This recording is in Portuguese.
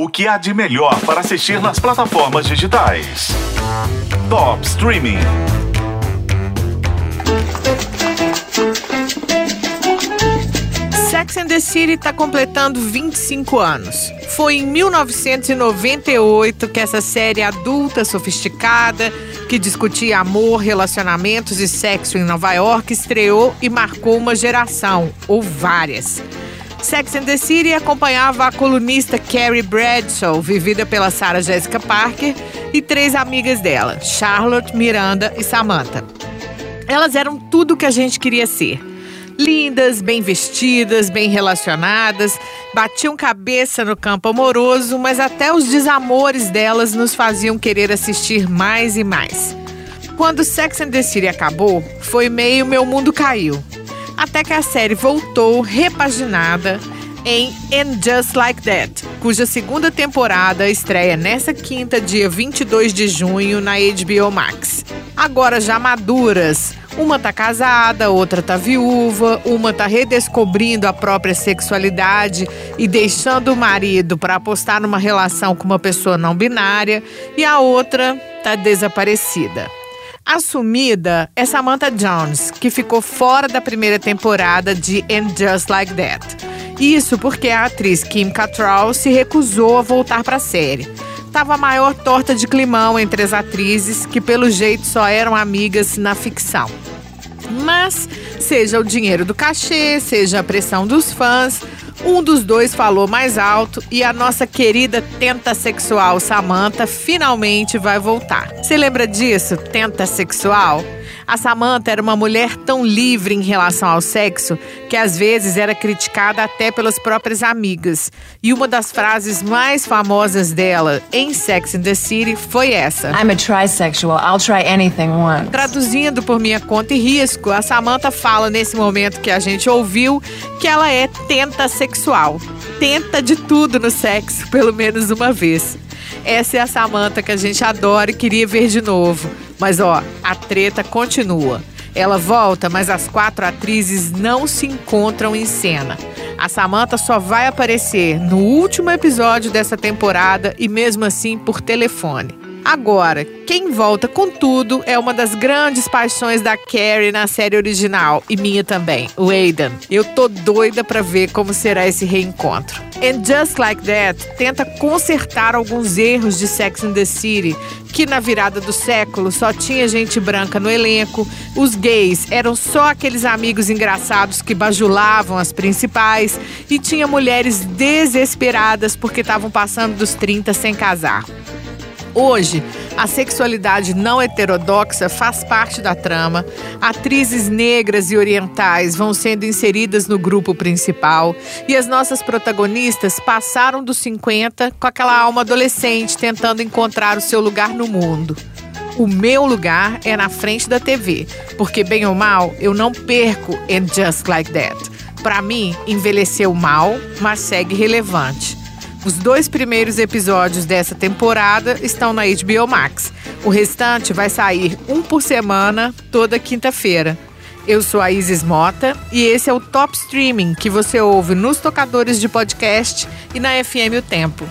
O que há de melhor para assistir nas plataformas digitais? Top Streaming. Sex and the City está completando 25 anos. Foi em 1998 que essa série adulta, sofisticada, que discutia amor, relacionamentos e sexo em Nova York, estreou e marcou uma geração, ou várias. Sex and the City acompanhava a colunista Carrie Bradshaw, vivida pela Sarah Jessica Parker, e três amigas dela, Charlotte, Miranda e Samantha. Elas eram tudo o que a gente queria ser. Lindas, bem vestidas, bem relacionadas, batiam cabeça no campo amoroso, mas até os desamores delas nos faziam querer assistir mais e mais. Quando Sex and the City acabou, foi meio meu mundo caiu até que a série voltou repaginada em And Just Like That, cuja segunda temporada estreia nessa quinta, dia 22 de junho, na HBO Max. Agora já maduras, uma tá casada, outra tá viúva, uma tá redescobrindo a própria sexualidade e deixando o marido para apostar numa relação com uma pessoa não binária, e a outra tá desaparecida. Assumida é Samantha Jones, que ficou fora da primeira temporada de And Just Like That. Isso porque a atriz Kim Cattrall se recusou a voltar para a série. Tava a maior torta de climão entre as atrizes, que pelo jeito só eram amigas na ficção. Mas, seja o dinheiro do cachê, seja a pressão dos fãs, um dos dois falou mais alto e a nossa querida tenta sexual Samantha finalmente vai voltar. Você lembra disso? Tenta sexual? A Samantha era uma mulher tão livre em relação ao sexo que às vezes era criticada até pelas próprias amigas. E uma das frases mais famosas dela em Sex in the City foi essa: I'm a trisexual. I'll try anything once. Traduzindo por minha conta e risco, a Samantha fala nesse momento que a gente ouviu que ela é tenta sexual. Tenta de tudo no sexo, pelo menos uma vez. Essa é a Samantha que a gente adora e queria ver de novo. Mas ó, a treta continua. Ela volta, mas as quatro atrizes não se encontram em cena. A Samantha só vai aparecer no último episódio dessa temporada e mesmo assim por telefone. Agora, quem volta com tudo é uma das grandes paixões da Carrie na série original e minha também, o Aidan. Eu tô doida para ver como será esse reencontro. And Just Like That tenta consertar alguns erros de Sex and the City, que na virada do século só tinha gente branca no elenco, os gays eram só aqueles amigos engraçados que bajulavam as principais e tinha mulheres desesperadas porque estavam passando dos 30 sem casar. Hoje, a sexualidade não heterodoxa faz parte da trama. Atrizes negras e orientais vão sendo inseridas no grupo principal e as nossas protagonistas passaram dos 50 com aquela alma adolescente tentando encontrar o seu lugar no mundo. O meu lugar é na frente da TV, porque bem ou mal, eu não perco And Just Like That. Para mim, envelheceu mal, mas segue relevante. Os dois primeiros episódios dessa temporada estão na HBO Max. O restante vai sair um por semana, toda quinta-feira. Eu sou a Isis Mota e esse é o Top Streaming que você ouve nos tocadores de podcast e na FM O Tempo.